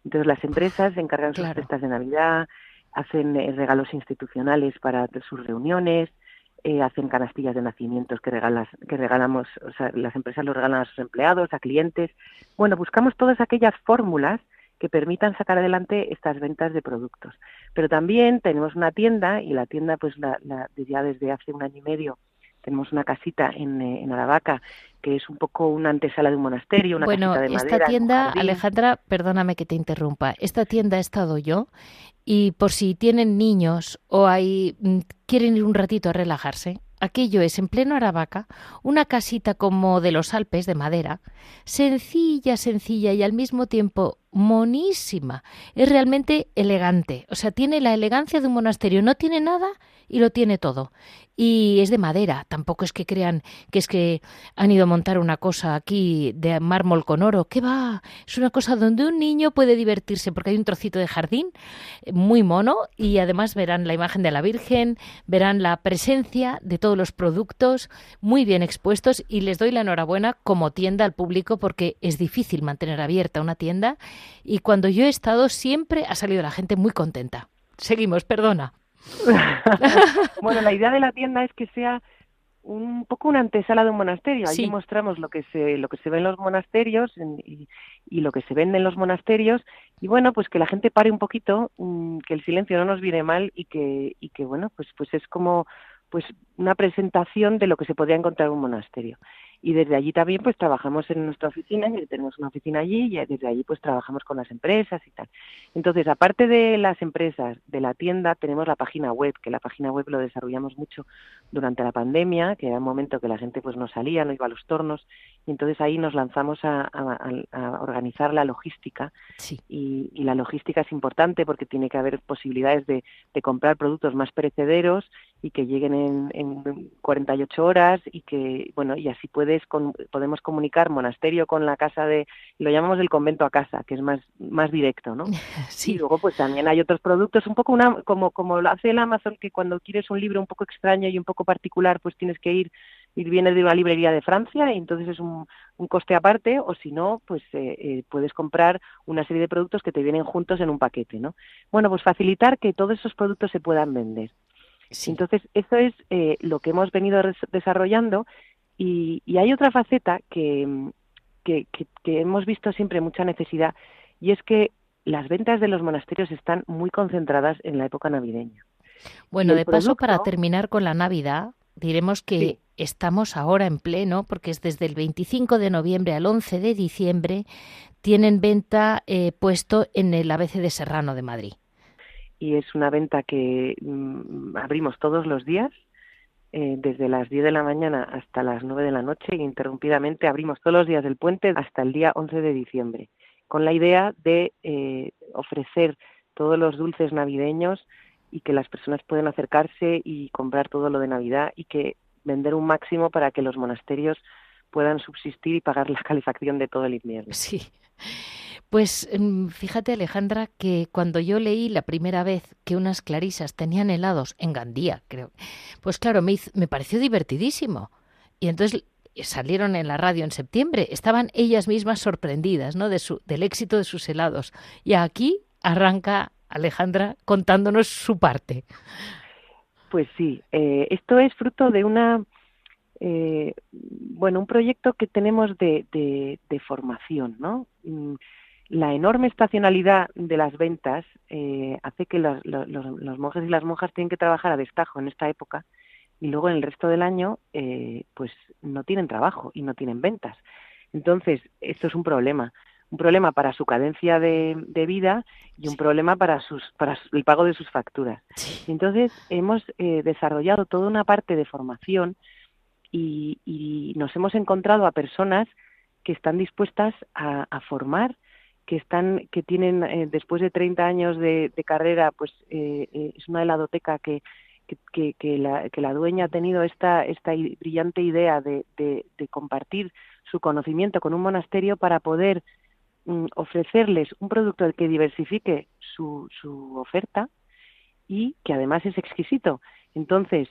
Entonces, las empresas se encargan sus fiestas de Navidad, hacen eh, regalos institucionales para sus reuniones, eh, hacen canastillas de nacimientos que, regalas, que regalamos, o sea, las empresas lo regalan a sus empleados, a clientes. Bueno, buscamos todas aquellas fórmulas que permitan sacar adelante estas ventas de productos. Pero también tenemos una tienda y la tienda, pues la, ya desde hace un año y medio, tenemos una casita en, eh, en Aravaca que es un poco una antesala de un monasterio, una bueno, casita de madera. esta tienda, Alejandra, perdóname que te interrumpa, esta tienda he estado yo y por si tienen niños o hay, mm, quieren ir un ratito a relajarse, aquello es en pleno Aravaca, una casita como de los Alpes de madera, sencilla, sencilla y al mismo tiempo monísima. Es realmente elegante, o sea, tiene la elegancia de un monasterio, no tiene nada y lo tiene todo. Y es de madera, tampoco es que crean que es que han ido a montar una cosa aquí de mármol con oro. ¿Qué va? Es una cosa donde un niño puede divertirse porque hay un trocito de jardín eh, muy mono y además verán la imagen de la Virgen, verán la presencia de todos los productos muy bien expuestos y les doy la enhorabuena como tienda al público porque es difícil mantener abierta una tienda y cuando yo he estado siempre ha salido la gente muy contenta. Seguimos, perdona. bueno, la idea de la tienda es que sea un poco una antesala de un monasterio. Allí mostramos lo que se lo que se ve en los monasterios y, lo que se vende en los monasterios y bueno, pues que la gente pare un poquito, mm, que el silencio no nos viene mal y que y que bueno, pues pues es como pues una presentación de lo que se podría encontrar en un monasterio. y desde allí también pues trabajamos en nuestra oficina, y tenemos una oficina allí y desde allí pues trabajamos con las empresas y tal. Entonces, aparte de las empresas, de la tienda, tenemos la página web, que la página web lo desarrollamos mucho durante la pandemia, que era un momento que la gente pues no salía, no iba a los tornos, y entonces ahí nos lanzamos a, organizar la logística y, la logística es importante porque tiene que haber posibilidades de, de comprar productos más perecederos y que lleguen en, en 48 horas y que, bueno, y así puedes podemos comunicar monasterio con la casa de, lo llamamos el convento a casa, que es más, más directo, ¿no? Sí. Y luego pues también hay otros productos, un poco una, como, como lo hace el Amazon, que cuando quieres un libro un poco extraño y un poco particular, pues tienes que ir y vienes de una librería de Francia y entonces es un, un coste aparte o si no, pues eh, eh, puedes comprar una serie de productos que te vienen juntos en un paquete, ¿no? Bueno, pues facilitar que todos esos productos se puedan vender. Entonces, eso es eh, lo que hemos venido desarrollando y, hay otra faceta que, que, hemos visto siempre mucha necesidad y es que las ventas de los monasterios están muy concentradas en la época navideña. Bueno, de paso, para terminar con la Navidad, diremos que estamos ahora en pleno, porque es desde el 25 de noviembre al 11 de diciembre, tienen venta eh, puesto en el ABC de Serrano de Madrid. Y es una venta que mm, abrimos todos los días, eh, desde las 10 de la mañana hasta las 9 de la noche, e interrumpidamente abrimos todos los días del puente hasta el día 11 de diciembre, con la idea de eh, ofrecer todos los dulces navideños y que las personas puedan acercarse y comprar todo lo de Navidad y que vender un máximo para que los monasterios puedan subsistir y pagar la calefacción de todo el invierno. Sí. Pues mm, fíjate Alejandra que cuando yo leí la primera vez que unas clarisas tenían helados en Gandía, creo, pues claro, me, me pareció divertidísimo. Y entonces salieron en la radio en septiembre, estaban ellas mismas sorprendidas ¿no? de su, del éxito de sus helados. Y aquí arranca Alejandra contándonos su parte. Pues sí, eh, esto es fruto de una, eh, bueno, un proyecto que tenemos de, de, de formación, ¿no? Mm, la enorme estacionalidad de las ventas eh, hace que los, monjes y las monjas tienen que trabajar a destajo en esta época y luego en el resto del año eh, pues no tienen trabajo y no tienen ventas. Entonces, esto es un problema. Un problema para su cadencia de, vida y un problema para, sus, para el pago de sus facturas. Entonces, hemos eh, desarrollado toda una parte de formación y, nos hemos encontrado a personas que están dispuestas a formar que están que tienen eh, después de 30 años de, carrera pues eh, eh, es una heladoteca que que, que, la, que la dueña ha tenido esta esta brillante idea de, de, compartir su conocimiento con un monasterio para poder mm, ofrecerles un producto que diversifique su, su oferta y que además es exquisito entonces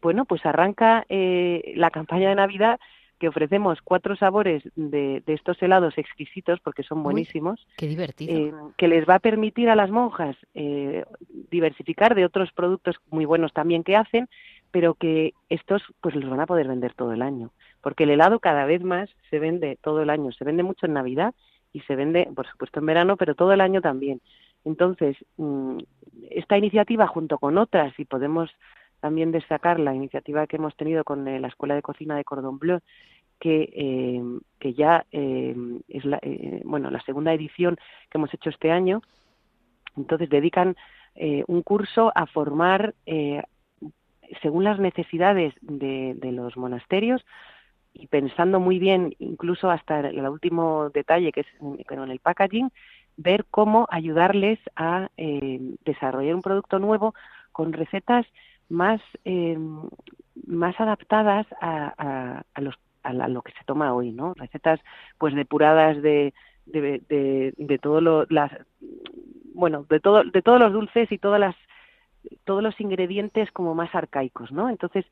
bueno pues arranca la campaña de navidad que ofrecemos cuatro sabores de, estos helados exquisitos, porque son buenísimos. qué divertido. Eh, que les va a permitir a las monjas eh, diversificar de otros productos muy buenos también que hacen, pero que estos pues los van a poder vender todo el año. Porque el helado cada vez más se vende todo el año. Se vende mucho en Navidad y se vende, por supuesto, en verano, pero todo el año también. Entonces, mm, esta iniciativa junto con otras, y podemos también destacar la iniciativa que hemos tenido con eh, la Escuela de Cocina de Cordon Bleu, que, eh, que ya eh, es la, bueno, la segunda edición que hemos hecho este año. Entonces dedican un curso a formar según las necesidades de, de, los monasterios y pensando muy bien, incluso hasta el último detalle que es en el packaging, ver cómo ayudarles a desarrollar un producto nuevo con recetas más, eh, más adaptadas a, a, los, a, lo que se toma hoy, ¿no? Recetas pues depuradas de, de, de, de todo lo, las, bueno, de todo, de todos los dulces y todas las, todos los ingredientes como más arcaicos, ¿no? Entonces,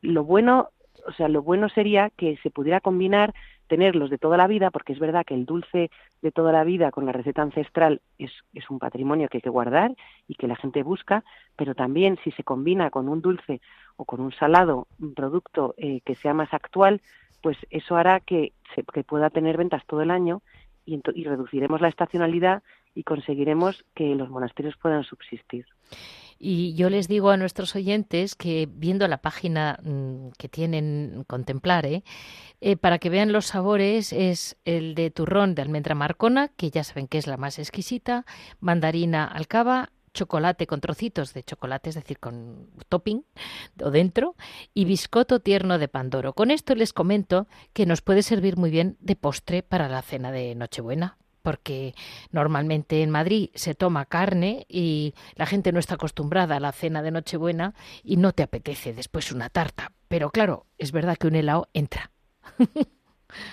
lo bueno, o sea, lo bueno sería que se pudiera combinar tenerlos de toda la vida, porque es verdad que el dulce de toda la vida con la receta ancestral es, un patrimonio que hay que guardar y que la gente busca, pero también si se combina con un dulce o con un salado, un producto eh, que sea más actual, pues eso hará que, se, que pueda tener ventas todo el año y, y reduciremos la estacionalidad y conseguiremos que los monasterios puedan subsistir. Y yo les digo a nuestros oyentes que viendo la página mm, que tienen contemplar, ¿eh? Eh, para que vean los sabores, es el de turrón de almendra marcona, que ya saben que es la más exquisita, mandarina alcaba, chocolate con trocitos de chocolate, es decir, con topping o dentro, y biscoto tierno de Pandoro. Con esto les comento que nos puede servir muy bien de postre para la cena de Nochebuena porque normalmente en Madrid se toma carne y la gente no está acostumbrada a la cena de Nochebuena y no te apetece después una tarta. Pero claro, es verdad que un helado entra.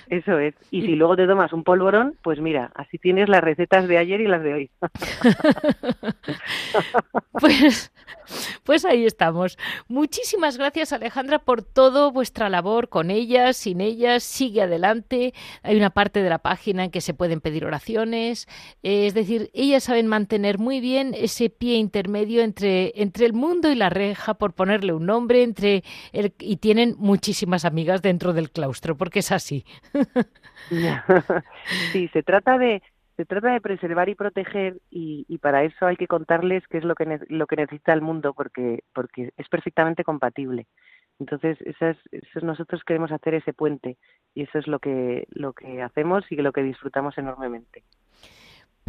Eso es. Y si luego te tomas un polvorón, pues mira, así tienes las recetas de ayer y las de hoy. pues, pues ahí estamos. Muchísimas gracias Alejandra por todo vuestra labor con ellas, sin ellas, sigue adelante. Hay una parte de la página en que se pueden pedir oraciones. Es decir, ellas saben mantener muy bien ese pie intermedio entre, entre el mundo y la reja, por ponerle un nombre, entre el, y tienen muchísimas amigas dentro del claustro, porque es así. sí, se trata de se trata de preservar y proteger y, para eso hay que contarles qué es lo que lo que necesita el mundo porque porque es perfectamente compatible. Entonces, eso nosotros queremos hacer ese puente y eso es lo que lo que hacemos y lo que disfrutamos enormemente.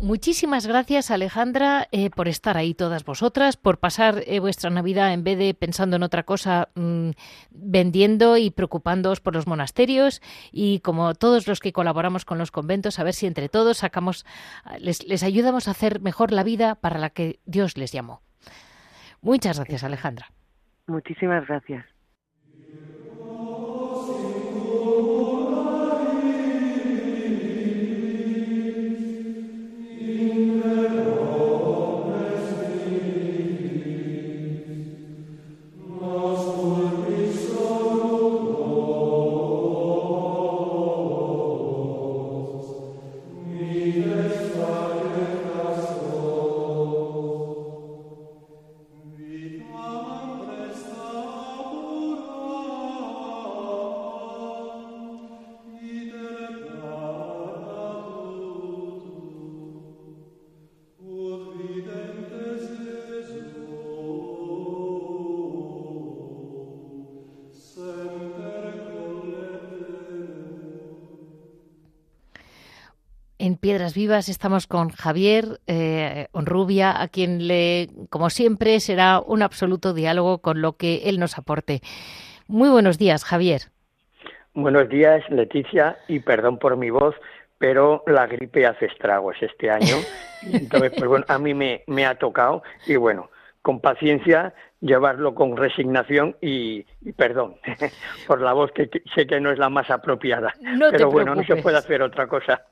Muchísimas gracias Alejandra eh, por estar ahí todas vosotras, por pasar eh, vuestra Navidad en vez de pensando en otra cosa, mm, vendiendo y preocupándoos por los monasterios y como todos los que colaboramos con los conventos, a ver si entre todos sacamos, les, les ayudamos a hacer mejor la vida para la que Dios les llamó. Muchas gracias Alejandra. Muchísimas gracias. Piedras Vivas estamos con Javier eh, Onrubia, a quien le, como siempre, será un absoluto diálogo con lo que él nos aporte. Muy buenos días, Javier. Buenos días, Leticia, y perdón por mi voz, pero la gripe hace estragos este año. Entonces, pues bueno, a mí me, me ha tocado y bueno, con paciencia, llevarlo con resignación y, perdón por la voz que, sé que no es la más apropiada. pero bueno, no se puede hacer otra cosa.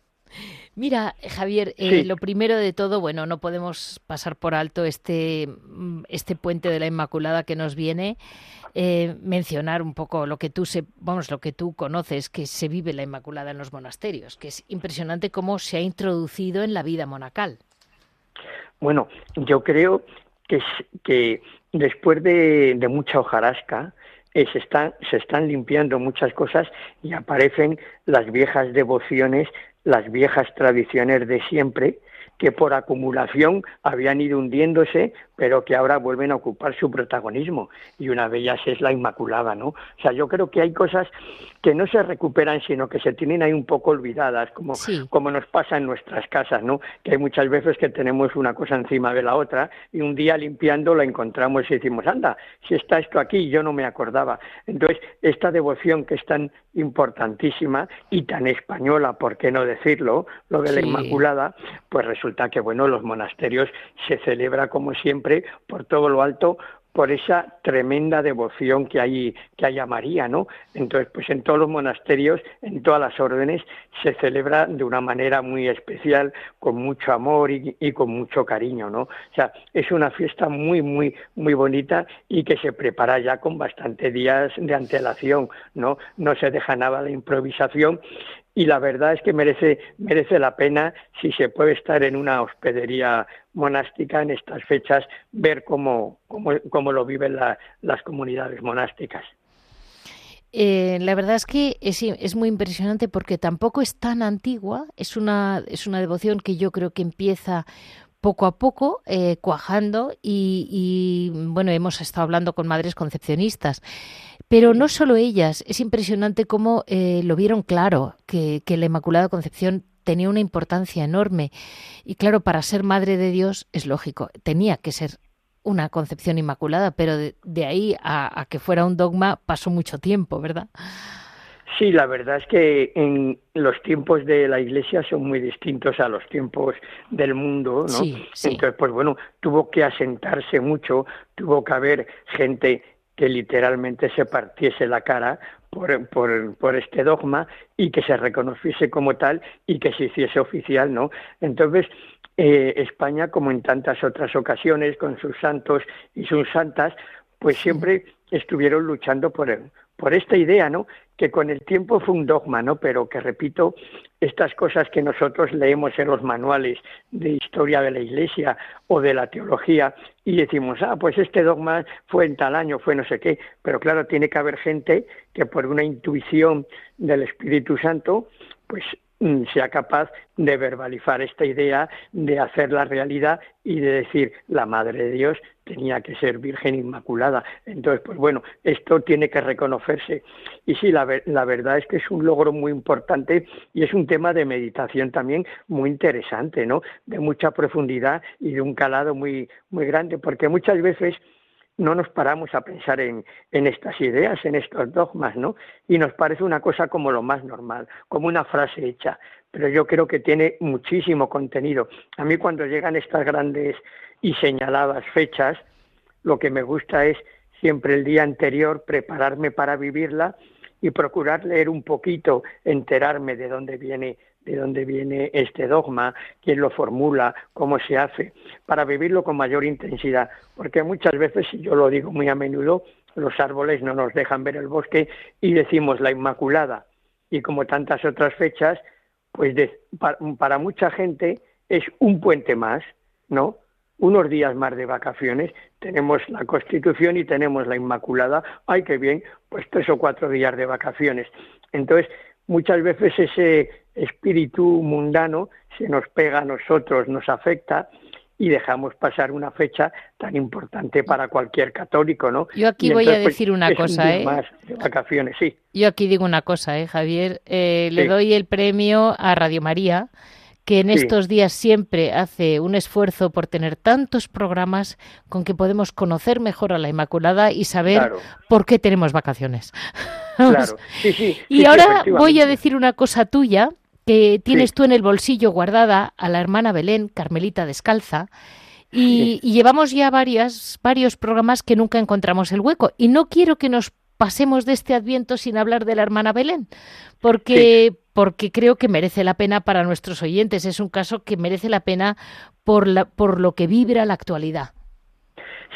Mira, Javier, eh, lo primero de todo, bueno, no podemos pasar por alto este, mm, este puente de la Inmaculada que nos viene. Eh, mencionar un poco lo que tú se, vamos, lo que tú conoces que se vive la Inmaculada en los monasterios, que es impresionante cómo se ha introducido en la vida monacal. Bueno, yo creo que, que después de, de mucha hojarasca, eh, se, están, se están limpiando muchas cosas y aparecen las viejas devociones las viejas tradiciones de siempre que por acumulación habían ido hundiéndose, pero que ahora vuelven a ocupar su protagonismo. Y una de ellas es la Inmaculada, ¿no? O sea, yo creo que hay cosas que no se recuperan, sino que se tienen ahí un poco olvidadas, como, como nos pasa en nuestras casas, ¿no? Que hay muchas veces que tenemos una cosa encima de la otra y un día limpiando la encontramos y decimos, anda, si está esto aquí, yo no me acordaba. Entonces, esta devoción que es tan importantísima y tan española, ¿por qué no decirlo? Lo de la Inmaculada, pues resulta que, bueno, los monasterios se celebra como siempre por todo lo alto por esa tremenda devoción que hay, que hay a María, ¿no? Entonces, pues en todos los monasterios, en todas las órdenes, se celebra de una manera muy especial, con mucho amor y, y, con mucho cariño, ¿no? O sea, es una fiesta muy, muy, muy bonita y que se prepara ya con bastante días de antelación, ¿no? No se deja nada de improvisación y la verdad es que merece, merece la pena, si se puede estar en una hospedería monástica en estas fechas, ver cómo, cómo, lo viven las comunidades monásticas. Eh, la verdad es que es, es, muy impresionante porque tampoco es tan antigua, es una, es una devoción que yo creo que empieza poco a poco eh, cuajando y, bueno, hemos estado hablando con madres concepcionistas, pero no solo ellas, es impresionante cómo eh, lo vieron claro, que, la Inmaculada Concepción tenía una importancia enorme y claro, para ser madre de Dios es lógico, tenía que ser una concepción inmaculada, pero de, ahí a que fuera un dogma pasó mucho tiempo, ¿verdad? Sí, la verdad es que en los tiempos de la Iglesia son muy distintos a los tiempos del mundo, ¿no? Entonces, pues bueno, tuvo que asentarse mucho, tuvo que haber gente que literalmente se partiese la cara por, por, por, este dogma y que se reconociese como tal y que se hiciese oficial, ¿no? Entonces, eh, España, como en tantas otras ocasiones, con sus santos y sus santas, pues siempre estuvieron luchando por, por esta idea, ¿no? Que con el tiempo fue un dogma, ¿no? Pero que repito, estas cosas que nosotros leemos en los manuales de historia de la Iglesia o de la teología y decimos, ah, pues este dogma fue en tal año, fue no sé qué, pero claro, tiene que haber gente que por una intuición del Espíritu Santo, pues sea capaz de verbalizar esta idea, de hacer la realidad y de decir la Madre de Dios tenía que ser Virgen Inmaculada. Entonces, pues bueno, esto tiene que reconocerse. Y sí, la, la verdad es que es un logro muy importante y es un tema de meditación también muy interesante, ¿no? De mucha profundidad y de un calado muy, muy grande, porque muchas veces no nos paramos a pensar en, estas ideas, en estos dogmas, ¿no? Y nos parece una cosa como lo más normal, como una frase hecha, pero yo creo que tiene muchísimo contenido. A mí cuando llegan estas grandes y señaladas fechas, lo que me gusta es siempre el día anterior prepararme para vivirla y procurar leer un poquito, enterarme de dónde viene de dónde viene este dogma, quién lo formula, cómo se hace, para vivirlo con mayor intensidad. Porque muchas veces, y yo lo digo muy a menudo, los árboles no nos dejan ver el bosque y decimos la Inmaculada. Y como tantas otras fechas, pues para, mucha gente es un puente más, ¿no? unos días más de vacaciones, tenemos la Constitución y tenemos la Inmaculada, ay, qué bien, pues tres o cuatro días de vacaciones. Entonces, muchas veces ese espíritu mundano se nos pega a nosotros, nos afecta y dejamos pasar una fecha tan importante para cualquier católico, ¿no? Yo aquí voy a pues, decir una cosa, ¿eh? Más de vacaciones, sí. Yo aquí digo una cosa, ¿eh, Javier? Eh, le doy el premio a Radio María que en estos días siempre hace un esfuerzo por tener tantos programas con que podemos conocer mejor a la Inmaculada y saber por qué tenemos vacaciones. Claro. y ahora voy a decir una cosa tuya que tienes tú en el bolsillo guardada a la hermana Belén, Carmelita Descalza, y, llevamos ya varias, varios programas que nunca encontramos el hueco. Y no quiero que nos pasemos de este adviento sin hablar de la hermana Belén, porque, porque creo que merece la pena para nuestros oyentes. Es un caso que merece la pena por, la, por lo que vibra la actualidad.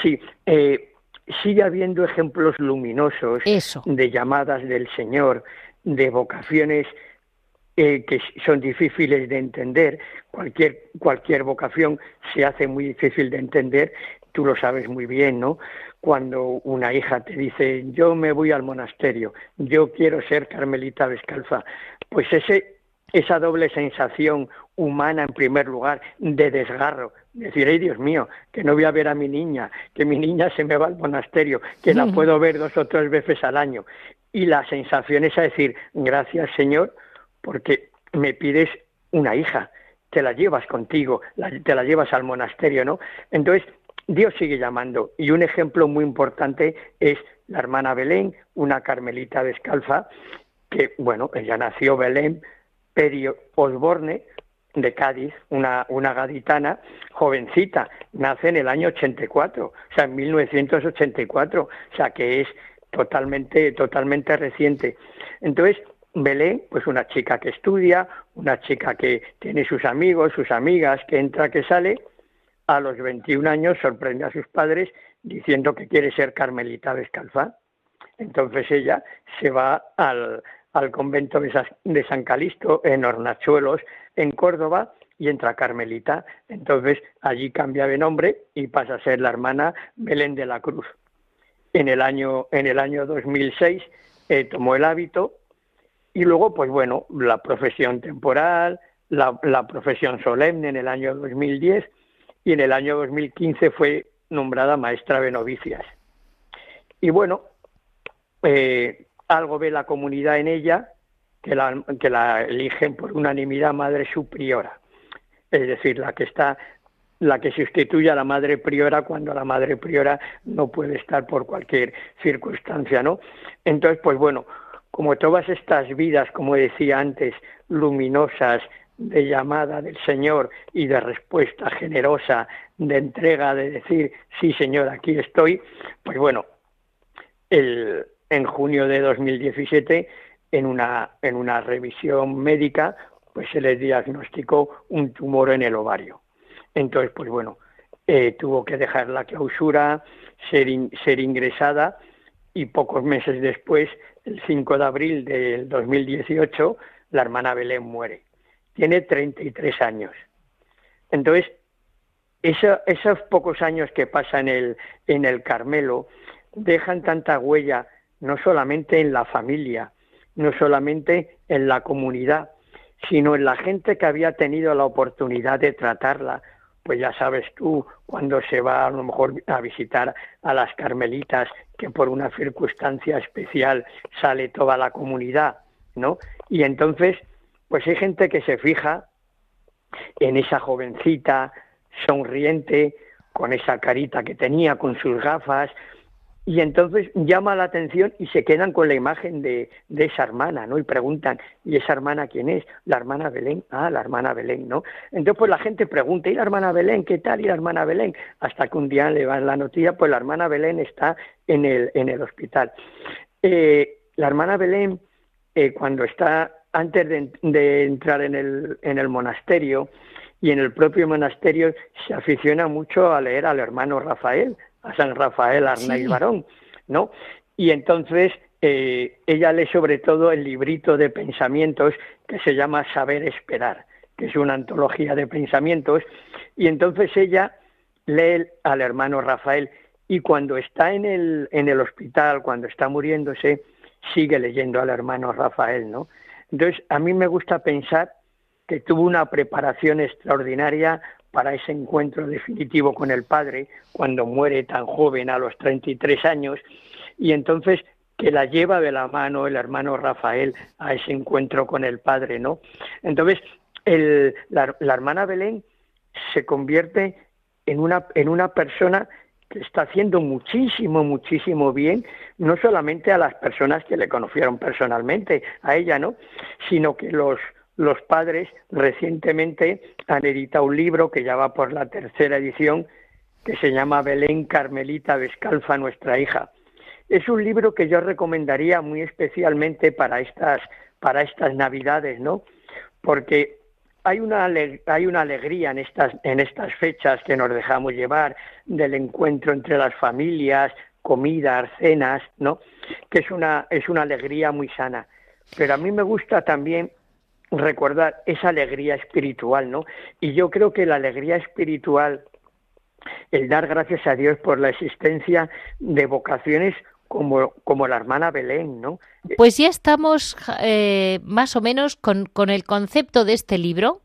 Sí, eh, sigue habiendo ejemplos luminosos de llamadas del Señor, de vocaciones eh, que son difíciles de entender. Cualquier, cualquier vocación se hace muy difícil de entender, tú lo sabes muy bien, ¿no? Cuando una hija te dice, yo me voy al monasterio, yo quiero ser carmelita descalza, pues ese, esa doble sensación humana, en primer lugar, de desgarro, decir, ay Dios mío, que no voy a ver a mi niña, que mi niña se me va al monasterio, que la puedo ver dos o tres veces al año. Y la sensación es a decir, gracias Señor, porque me pides una hija, te la llevas contigo, te la llevas al monasterio, ¿no? Entonces, Dios sigue llamando. Y un ejemplo muy importante es la hermana Belén, una carmelita descalza, que, bueno, ella nació Belén, Perio Osborne, de Cádiz, una, una gaditana jovencita, nace en el año 84, o sea, en 1984, o sea, que es totalmente, totalmente reciente. Entonces, Belén, pues una chica que estudia, una chica que tiene sus amigos, sus amigas, que entra, que sale, a los 21 años sorprende a sus padres diciendo que quiere ser carmelita descalza. Entonces ella se va al, convento de San Calisto en Hornachuelos, en Córdoba, y entra Carmelita. Entonces allí cambia de nombre y pasa a ser la hermana Belén de la Cruz. En el año, en el año 2006 eh, tomó el hábito y luego, pues bueno, la profesión temporal, la, la profesión solemne en el año 2010 y en el año 2015 fue nombrada maestra de novicias. Y bueno, eh, algo ve la comunidad en ella que la, que la eligen por unanimidad madre superiora, es decir, la que está la que sustituye a la madre priora cuando la madre priora no puede estar por cualquier circunstancia, ¿no? Entonces, pues bueno, como todas estas vidas, como decía antes, luminosas, de llamada del Señor y de respuesta generosa, de entrega, de decir, sí Señor, aquí estoy, pues bueno, en junio de 2017, en una, en una revisión médica, pues se le diagnosticó un tumor en el ovario. Entonces, pues bueno, eh, tuvo que dejar la clausura, ser, ser ingresada y pocos meses después, el 5 de abril del 2018, la hermana Belén muere. Tiene 33 años. Entonces, esos pocos años que pasa en el, en el Carmelo dejan tanta huella, no solamente en la familia, no solamente en la comunidad, sino en la gente que había tenido la oportunidad de tratarla, pues ya sabes tú, cuando se va a lo mejor a visitar a las carmelitas, que por una circunstancia especial sale toda la comunidad, ¿no? Y entonces, pues hay gente que se fija en esa jovencita sonriente, con esa carita que tenía, con sus gafas, y entonces llama la atención y se quedan con la imagen de, esa hermana, ¿no? Y preguntan, ¿y esa hermana quién es? La hermana Belén, ah, la hermana Belén, ¿no? Entonces pues la gente pregunta, ¿y la hermana Belén qué tal? ¿Y la hermana Belén? Hasta que un día le van la noticia, pues la hermana Belén está en el, en el hospital. Eh, la hermana Belén, eh, cuando está, antes de, de entrar en el, en el monasterio, y en el propio monasterio se aficiona mucho a leer al hermano Rafael, a San Rafael Arnaiz Barón, ¿no? Y entonces eh, ella lee sobre todo el librito de pensamientos que se llama Saber Esperar, que es una antología de pensamientos, y entonces ella lee al hermano Rafael y cuando está en el, en el hospital, cuando está muriéndose, sigue leyendo al hermano Rafael, ¿no? Entonces, a mí me gusta pensar que tuvo una preparación extraordinaria para ese encuentro definitivo con el Padre, cuando muere tan joven a los 33 años, y entonces que la lleva de la mano el hermano Rafael a ese encuentro con el Padre, ¿no? Entonces, el, la, hermana Belén se convierte en una, en una persona que está haciendo muchísimo, muchísimo bien, no solamente a las personas que le conocieron personalmente, a ella, ¿no? Sino que los, los padres recientemente han editado un libro que ya va por la tercera edición, que se llama Belén Carmelita Descalza, nuestra hija. Es un libro que yo recomendaría muy especialmente para estas, para estas Navidades, ¿no? Porque hay una, hay una alegría en estas, en estas fechas que nos dejamos llevar del encuentro entre las familias, comidas, cenas, ¿no? Que es una, es una alegría muy sana. Pero a mí me gusta también recordar esa alegría espiritual, ¿no? Y yo creo que la alegría espiritual, el dar gracias a Dios por la existencia de vocaciones como, como la hermana Belén, ¿no? Pues ya estamos eh, más o menos con, con, el concepto de este libro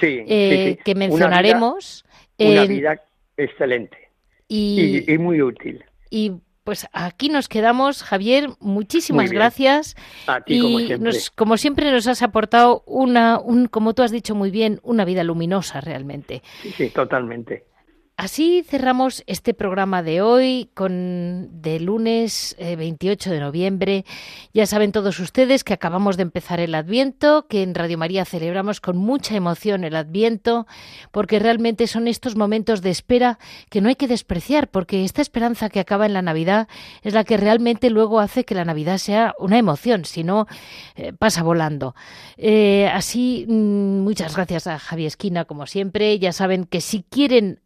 eh, que mencionaremos. Una vida, excelente y, y, muy útil. Y pues aquí nos quedamos, Javier. Muchísimas gracias. A ti, como siempre. Nos, como siempre nos has aportado una, un, como tú has dicho muy bien, una vida luminosa realmente. Sí, sí, totalmente. Así cerramos este programa de hoy con de lunes 28 eh, de noviembre. Ya saben todos ustedes que acabamos de empezar el Adviento, que en Radio María celebramos con mucha emoción el Adviento, porque realmente son estos momentos de espera que no hay que despreciar, porque esta esperanza que acaba en la Navidad es la que realmente luego hace que la Navidad sea una emoción, si no eh, pasa volando. Eh, así, mm, muchas gracias a Javier Esquina, como siempre. Ya saben que si quieren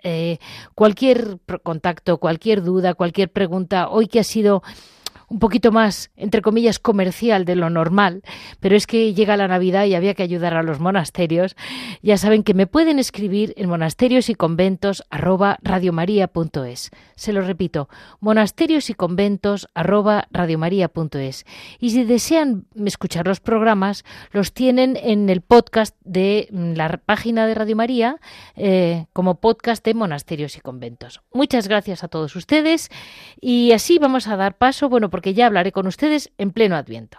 cualquier contacto, cualquier duda, cualquier pregunta, hoy que ha sido un poquito más, entre comillas, comercial de lo normal, pero es que llega la Navidad y había que ayudar a los monasterios. Ya saben que me pueden escribir en monasterios y conventos arroba. Se lo repito, monasterios y conventos arroba. Y si desean escuchar los programas, los tienen en el podcast de la página de Radio María eh, como podcast de monasterios y conventos. Muchas gracias a todos ustedes y así vamos a dar paso, bueno, porque ya hablaré con ustedes en pleno Adviento.